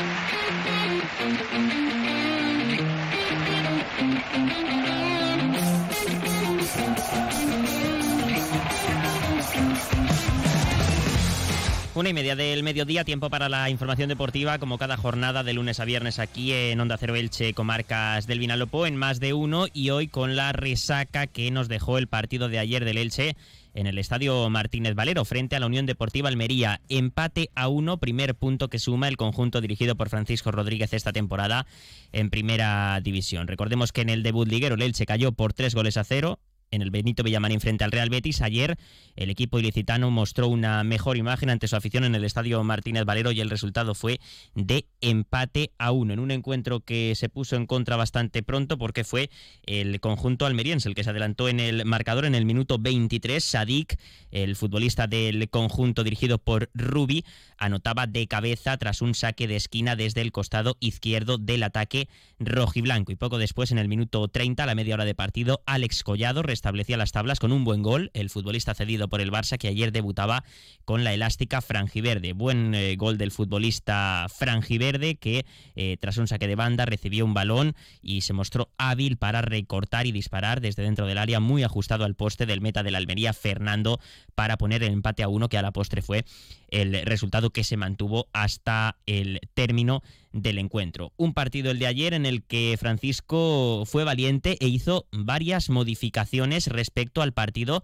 Thank you. Una y media del mediodía, tiempo para la información deportiva, como cada jornada de lunes a viernes aquí en Onda Cero Elche, comarcas del Vinalopó, en más de uno, y hoy con la resaca que nos dejó el partido de ayer del Elche en el Estadio Martínez Valero frente a la Unión Deportiva Almería. Empate a uno, primer punto que suma el conjunto dirigido por Francisco Rodríguez esta temporada en primera división. Recordemos que en el debut liguero el Elche cayó por tres goles a cero en el Benito Villamarín frente al Real Betis. Ayer el equipo ilicitano mostró una mejor imagen ante su afición en el estadio Martínez Valero y el resultado fue de empate a uno en un encuentro que se puso en contra bastante pronto porque fue el conjunto almeriense el que se adelantó en el marcador en el minuto 23. Sadik, el futbolista del conjunto dirigido por Rubi, anotaba de cabeza tras un saque de esquina desde el costado izquierdo del ataque rojiblanco. Y poco después, en el minuto 30, a la media hora de partido, Alex Collado restablecía las tablas con un buen gol. El futbolista cedido por el Barça que ayer debutaba con la elástica franjiverde. Buen eh, gol del futbolista franjiverde que eh, tras un saque de banda recibió un balón y se mostró hábil para recortar y disparar desde dentro del área, muy ajustado al poste del meta de la Almería, Fernando, para poner el empate a uno que a la postre fue el resultado que se mantuvo hasta el término del encuentro. Un partido el de ayer en el que Francisco fue valiente e hizo varias modificaciones respecto al partido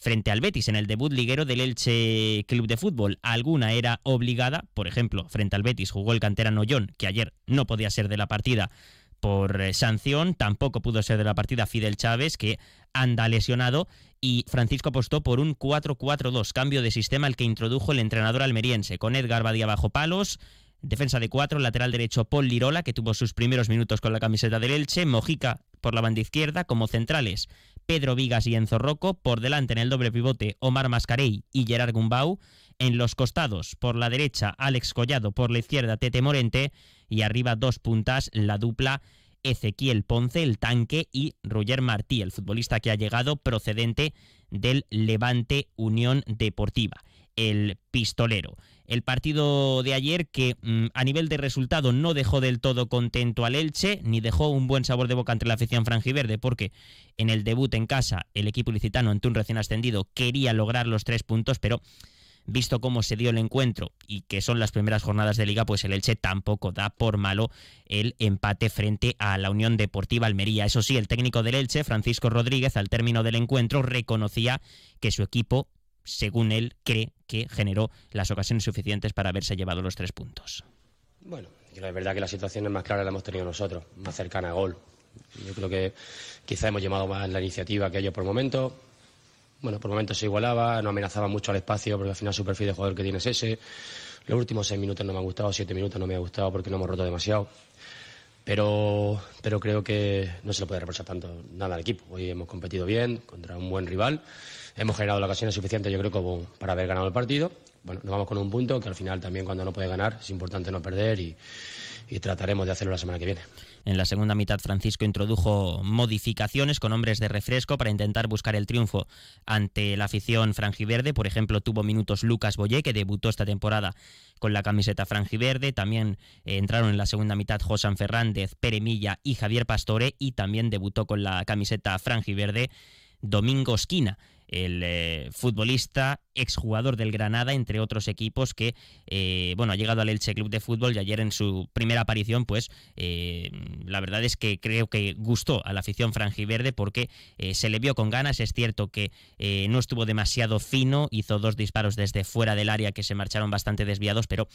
frente al Betis en el debut liguero del Elche Club de Fútbol. Alguna era obligada, por ejemplo, frente al Betis jugó el canterano John, que ayer no podía ser de la partida por eh, sanción, tampoco pudo ser de la partida Fidel Chávez, que anda lesionado, y Francisco apostó por un 4-4-2, cambio de sistema el que introdujo el entrenador almeriense, con Edgar Badía bajo palos, defensa de cuatro, lateral derecho Paul Lirola, que tuvo sus primeros minutos con la camiseta del Elche, Mojica por la banda izquierda como centrales, Pedro Vigas y Enzo Rocco, por delante en el doble pivote Omar Mascarey y Gerard Gumbau, en los costados, por la derecha Alex Collado, por la izquierda Tete Morente y arriba dos puntas la dupla Ezequiel Ponce, el tanque, y Roger Martí, el futbolista que ha llegado procedente del Levante Unión Deportiva, el pistolero. El partido de ayer que mm, a nivel de resultado no dejó del todo contento al Elche, ni dejó un buen sabor de boca entre la afición franjiverde, porque en el debut en casa el equipo licitano ante un recién ascendido quería lograr los tres puntos, pero visto cómo se dio el encuentro y que son las primeras jornadas de liga, pues el Elche tampoco da por malo el empate frente a la Unión Deportiva Almería. Eso sí, el técnico del Elche, Francisco Rodríguez, al término del encuentro reconocía que su equipo, según él, cree que generó las ocasiones suficientes para haberse llevado los tres puntos. Bueno, es verdad que la situación es más clara la hemos tenido nosotros, más cercana a gol. Yo creo que quizá hemos llevado más la iniciativa que ellos por momentos bueno, por momentos se igualaba, no amenazaba mucho al espacio porque al final su perfil de jugador que tiene es ese. Los últimos seis minutos no me han gustado, siete minutos no me ha gustado porque no hemos roto demasiado. Pero, pero creo que no se le puede reprochar tanto nada al equipo. Hoy hemos competido bien contra un buen rival. Hemos generado la ocasión suficiente, yo creo, como para haber ganado el partido. Bueno, nos vamos con un punto que al final también cuando no puede ganar es importante no perder y, y trataremos de hacerlo la semana que viene. En la segunda mitad, Francisco introdujo modificaciones con hombres de refresco para intentar buscar el triunfo ante la afición franjiverde. Por ejemplo, tuvo minutos Lucas Boyé, que debutó esta temporada con la camiseta franjiverde. También eh, entraron en la segunda mitad Josan Fernández, Pere Milla y Javier Pastore. Y también debutó con la camiseta franjiverde Domingo Esquina el eh, futbolista, exjugador del Granada, entre otros equipos, que eh, bueno, ha llegado al Elche Club de Fútbol y ayer en su primera aparición, pues eh, la verdad es que creo que gustó a la afición franjiverde porque se le vio con ganas. Es cierto que no estuvo demasiado fino, hizo dos disparos desde fuera del área que se marcharon bastante desviados, pero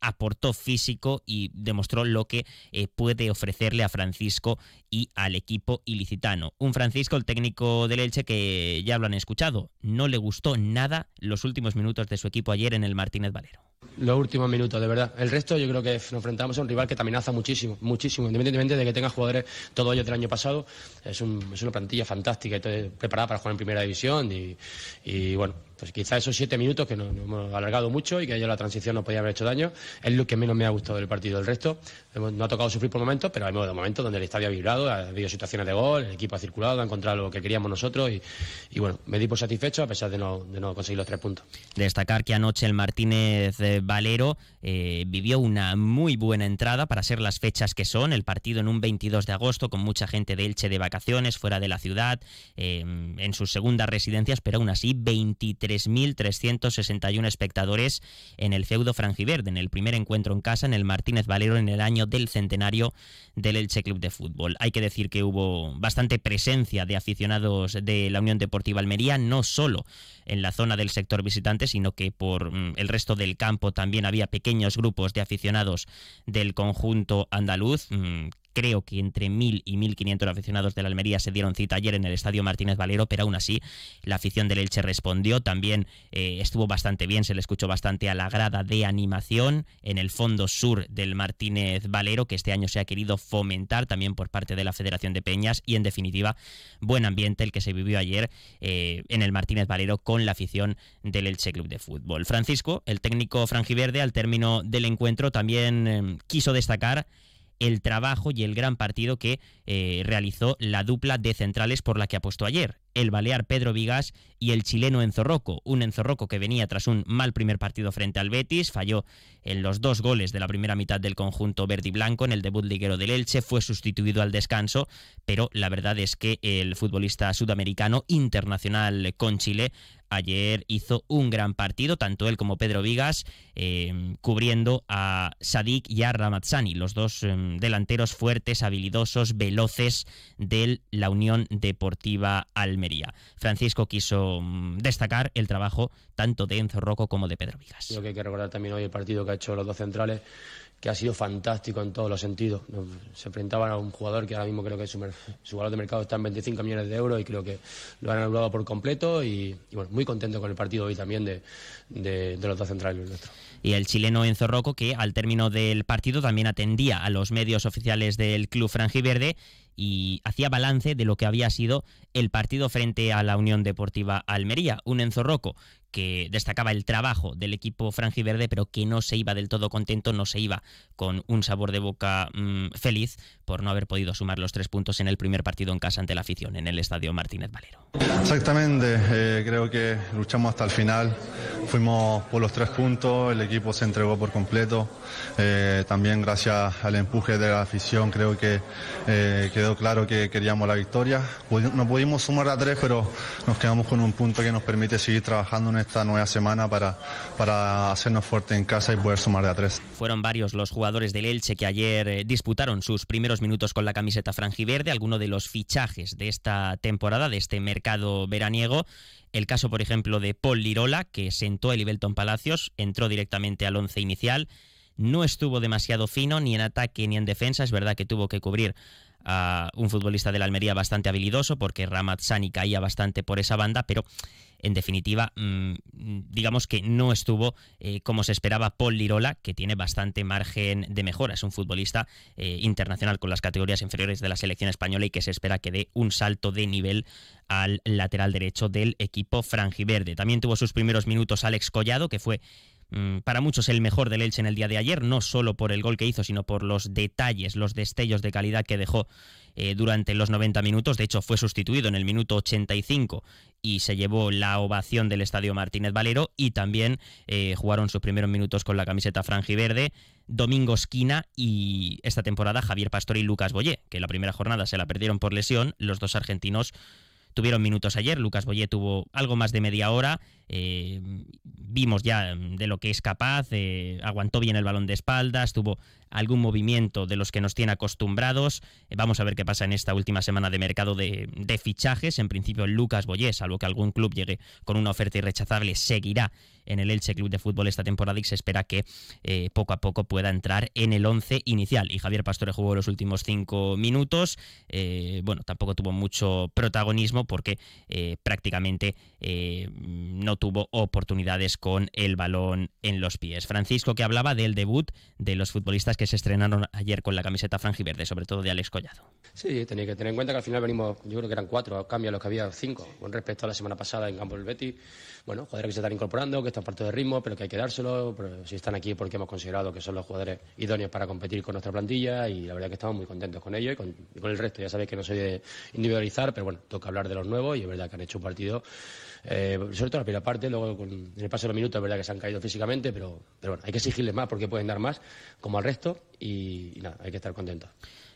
aportó físico y demostró lo que puede ofrecerle a Francisco y al equipo ilicitano. Un Francisco, el técnico del Elche, que ya lo han escuchado, no le gustó nada los últimos minutos de su equipo ayer en el Martínez Valero. Los últimos minutos, de verdad. El resto yo creo que nos enfrentamos a un rival que te amenaza muchísimo, muchísimo, independientemente de que tenga jugadores todos ellos del año pasado. Es, una plantilla fantástica y preparada para jugar en primera división y, bueno, pues quizá esos siete minutos que nos, hemos alargado mucho y que ya la transición nos podía haber hecho daño, es lo que menos me ha gustado del partido. El resto, no ha tocado sufrir por momentos, pero de momentos donde el estadio ha vibrado, ha habido situaciones de gol, el equipo ha circulado, ha encontrado lo que queríamos nosotros y, bueno, me di por satisfecho a pesar de no, de no conseguir los tres puntos. Destacar que anoche el Martínez Valero eh, vivió una muy buena entrada para ser las fechas que son, el partido en un 22 de agosto con mucha gente de Elche de vacaciones fuera de la ciudad, eh, en sus segundas residencias, pero aún así 23.361 espectadores en el feudo franjiverde, en el primer encuentro en casa en el Martínez Valero en el año del centenario del Elche Club de Fútbol. Hay que decir que hubo bastante presencia de aficionados de la Unión Deportiva Almería, no solo en la zona del sector visitante, sino que por mm, el resto del campo también había pequeños grupos de aficionados del conjunto andaluz mm, creo que entre 1.000 y 1.500 aficionados de la Almería se dieron cita ayer en el Estadio Martínez Valero, pero aún así la afición del Elche respondió, también eh, estuvo bastante bien, se le escuchó bastante a la grada de animación en el fondo sur del Martínez Valero, que este año se ha querido fomentar también por parte de la Federación de Peñas y en definitiva buen ambiente el que se vivió ayer eh, en el Martínez Valero con la afición del Elche Club de Fútbol. Francisco, el técnico franjiverde, al término del encuentro también eh, quiso destacar el trabajo y el gran partido que eh, realizó la dupla de centrales por la que apostó ayer, el balear Pedro Vigas y el chileno Enzo Rocco, un Enzo Rocco que venía tras un mal primer partido frente al Betis, falló en los dos goles de la primera mitad del conjunto verde y blanco en el debut liguero del Elche, fue sustituido al descanso, pero la verdad es que el futbolista sudamericano internacional con Chile ayer hizo un gran partido, tanto él como Pedro Vigas, em, cubriendo a Sadik y a Ramazzani, los dos em, delanteros fuertes, habilidosos, veloces de la Unión Deportiva Almería. Francisco quiso mm, destacar el trabajo tanto de Enzo Rocco como de Pedro Vigas. Creo que hay que recordar también hoy el partido que ha hecho los dos centrales que ha sido fantástico en todos los sentidos. Se enfrentaban a un jugador que ahora mismo creo que su, valor de mercado está en 25 millones de euros y creo que lo han anulado por completo y, bueno, muy contento con el partido hoy también de, los dos centrales nuestros. Y el chileno Enzo Rocco que al término del partido también atendía a los medios oficiales del club franjiverde y hacía balance de lo que había sido el partido frente a la Unión Deportiva Almería. Un Enzo Rocco que destacaba el trabajo del equipo franjiverde, pero que no se iba del todo contento, no se iba con un sabor de boca mm, feliz por no haber podido sumar los tres puntos en el primer partido en casa ante la afición, en el estadio Martínez Valero. Exactamente, eh, creo que luchamos hasta el final, fuimos por los tres puntos, el equipo se entregó por completo, eh, también gracias al empuje de la afición creo que eh, quedó claro que queríamos la victoria, no pudimos sumar a tres, pero nos quedamos con un punto que nos permite seguir trabajando en esta nueva semana para, para hacernos fuerte en casa y poder sumar de a tres. Fueron varios los jugadores del Elche que ayer eh, disputaron sus primeros minutos con la camiseta franjiverde, alguno de los fichajes de esta temporada, de este mercado veraniego. El caso, por ejemplo, de Paul Lirola, que sentó el Ibelton Palacios, entró directamente al once inicial. No estuvo demasiado fino ni en ataque ni en defensa. Es verdad que tuvo que cubrir a un futbolista de la Almería bastante habilidoso porque Ramazzani caía bastante por esa banda, pero en definitiva, mm, digamos que no estuvo eh, como se esperaba Paul Lirola, que tiene bastante margen de mejora. Es un futbolista eh, internacional con las categorías inferiores de la selección española y que se espera que dé un salto de nivel al lateral derecho del equipo franjiverde. También tuvo sus primeros minutos Alex Collado, que fue para muchos el mejor del Elche en el día de ayer, no solo por el gol que hizo, sino por los detalles, los destellos de calidad que dejó eh, durante los 90 minutos. De hecho, fue sustituido en el minuto 85 y se llevó la ovación del Estadio Martínez Valero y también eh, jugaron sus primeros minutos con la camiseta franjiverde Domingo Esquina y esta temporada Javier Pastor y Lucas Boyé, que la primera jornada se la perdieron por lesión. Los dos argentinos tuvieron minutos ayer. Lucas Boyé tuvo algo más de media hora. Eh, vimos ya de lo que es capaz. Eh, aguantó bien el balón de espaldas. Tuvo algún movimiento de los que nos tiene acostumbrados. Eh, vamos a ver qué pasa en esta última semana de mercado de, fichajes. En principio, Lucas Boyé, salvo que algún club llegue con una oferta irrechazable, seguirá en el Elche Club de Fútbol esta temporada y se espera que poco a poco pueda entrar en el 11 inicial. Y Javier Pastore jugó los últimos cinco minutos. Bueno, tampoco tuvo mucho protagonismo porque prácticamente no tuvo oportunidades con el balón en los pies. Francisco que hablaba del debut de los futbolistas que se estrenaron ayer con la camiseta franjiverde, sobre todo de Alex Collado. Sí, tenía que tener en cuenta que al final venimos, yo creo que eran cuatro cambios los que había cinco con respecto a la semana pasada en campo del Betty bueno, jugadores que se están incorporando, que están parte de ritmo, pero que hay que dárselo. Pero si están aquí porque hemos considerado que son los jugadores idóneos para competir con nuestra plantilla y la verdad que estamos muy contentos con ellos y con, el resto. Ya sabéis que no soy de individualizar, pero bueno, toca hablar de los nuevos y es verdad que han hecho un partido, eh, sobre todo la primera parte, luego con, el paso de los minutos es verdad que se han caído físicamente, pero, pero bueno, hay que exigirles más porque pueden dar más como al resto y, y nada, hay que estar contentos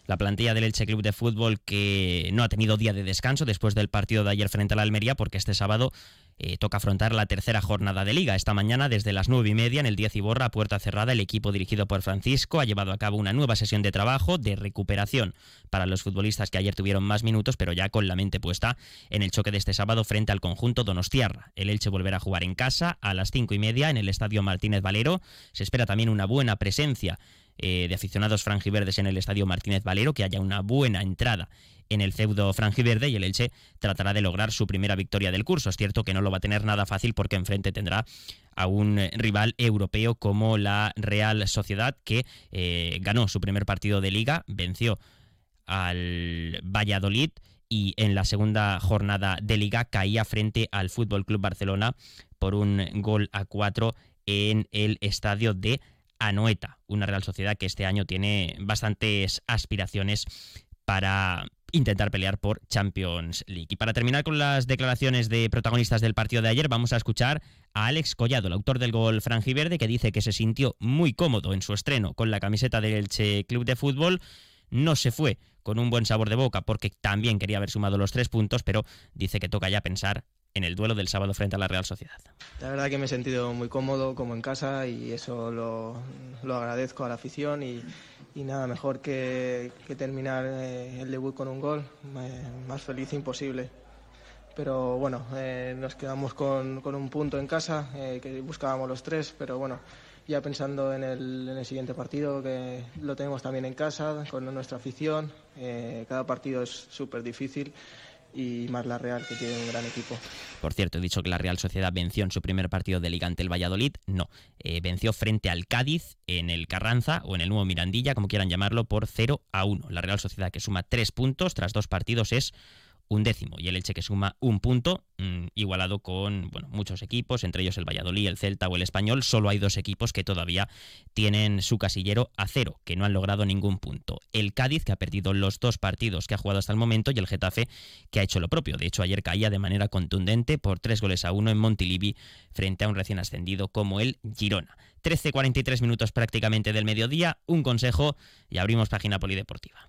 la plantilla del Elche Club de Fútbol que no ha tenido día de descanso después del partido de ayer frente a la Almería porque este sábado eh, toca afrontar la tercera jornada de liga. Esta mañana desde las nueve y media en el 10 Iborra, puerta cerrada, el equipo dirigido por Francisco ha llevado a cabo una nueva sesión de trabajo de recuperación para los futbolistas que ayer tuvieron más minutos pero ya con la mente puesta en el choque de este sábado frente al conjunto Donostiarra. El Elche volverá a jugar en casa a las cinco y media en el Estadio Martínez Valero. Se espera también una buena presencia eh, de aficionados franjiverdes en el Estadio Martínez Valero, que haya una buena entrada en el feudo franjiverde y el Elche tratará de lograr su primera victoria del curso. Es cierto que no lo va a tener nada fácil porque enfrente tendrá a un rival europeo como la Real Sociedad que eh, ganó su primer partido de liga, venció al Valladolid y en la segunda jornada de liga caía frente al Fútbol Club Barcelona por un gol a cuatro en el estadio de Anoeta, una Real Sociedad que este año tiene bastantes aspiraciones para intentar pelear por Champions League. Y para terminar con las declaraciones de protagonistas del partido de ayer, vamos a escuchar a Alex Collado, el autor del gol franjiverde, que dice que se sintió muy cómodo en su estreno con la camiseta del Club de Fútbol. No se fue con un buen sabor de boca porque también quería haber sumado los tres puntos, pero dice que toca ya pensar en el duelo del sábado frente a la Real Sociedad. La verdad que me he sentido muy cómodo como en casa y eso lo, agradezco a la afición y, nada mejor que, terminar eh, el debut con un gol, más feliz imposible. Pero bueno, eh, nos quedamos con, un punto en casa, eh, que buscábamos los tres, pero bueno, ya pensando en el, en el, siguiente partido, que lo tenemos también en casa, con nuestra afición, cada partido es súper difícil y más la Real, que tiene un gran equipo. Por cierto, he dicho que la Real Sociedad venció en su primer partido de Liga ante el Valladolid. No, eh, venció frente al Cádiz en el Carranza o en el nuevo Mirandilla, como quieran llamarlo, por 0 a 1. La Real Sociedad, que suma tres puntos tras dos partidos, es un décimo y el Elche que suma un punto, mm, igualado con bueno, muchos equipos, entre ellos el Valladolid, el Celta o el Español. Solo hay dos equipos que todavía tienen su casillero a cero, que no han logrado ningún punto. El Cádiz, que ha perdido los dos partidos que ha jugado hasta el momento, y el Getafe, que ha hecho lo propio. De hecho, ayer caía de manera contundente por tres goles a uno en Montilivi frente a un recién ascendido como el Girona. 13.43 minutos prácticamente del mediodía, un consejo y abrimos página polideportiva.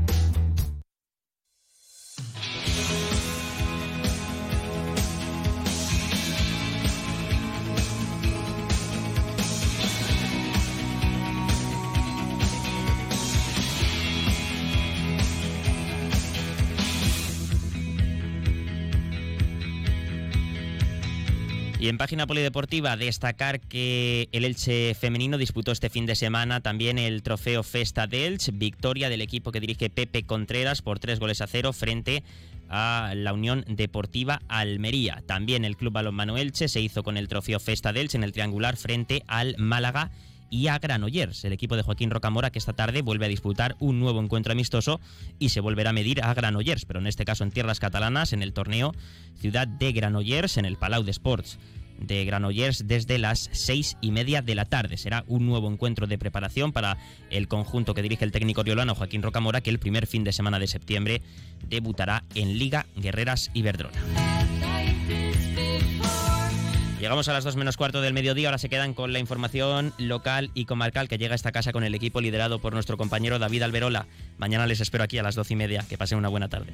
Y en página polideportiva, destacar que el Elche femenino disputó este fin de semana también el trofeo Festa de Elche, victoria del equipo que dirige Pepe Contreras por tres goles a cero frente a la Unión Deportiva Almería. También el Club Balonmano Elche se hizo con el trofeo Festa de Elche en el triangular frente al Málaga y a Granollers, el equipo de Joaquín Rocamora que esta tarde vuelve a disputar un nuevo encuentro amistoso y se volverá a medir a Granollers, pero en este caso en tierras catalanas, en el torneo Ciudad de Granollers, en el Palau de Sports de Granollers desde las seis y media de la tarde. Será un nuevo encuentro de preparación para el conjunto que dirige el técnico riolano Joaquín Rocamora, que el primer fin de semana de septiembre debutará en Liga Guerreras Iberdrola. Llegamos a las 2 menos cuarto del mediodía, ahora se quedan con la información local y comarcal que llega a esta casa con el equipo liderado por nuestro compañero David Alberola. Mañana les espero aquí a las 12 y media. Que pasen una buena tarde.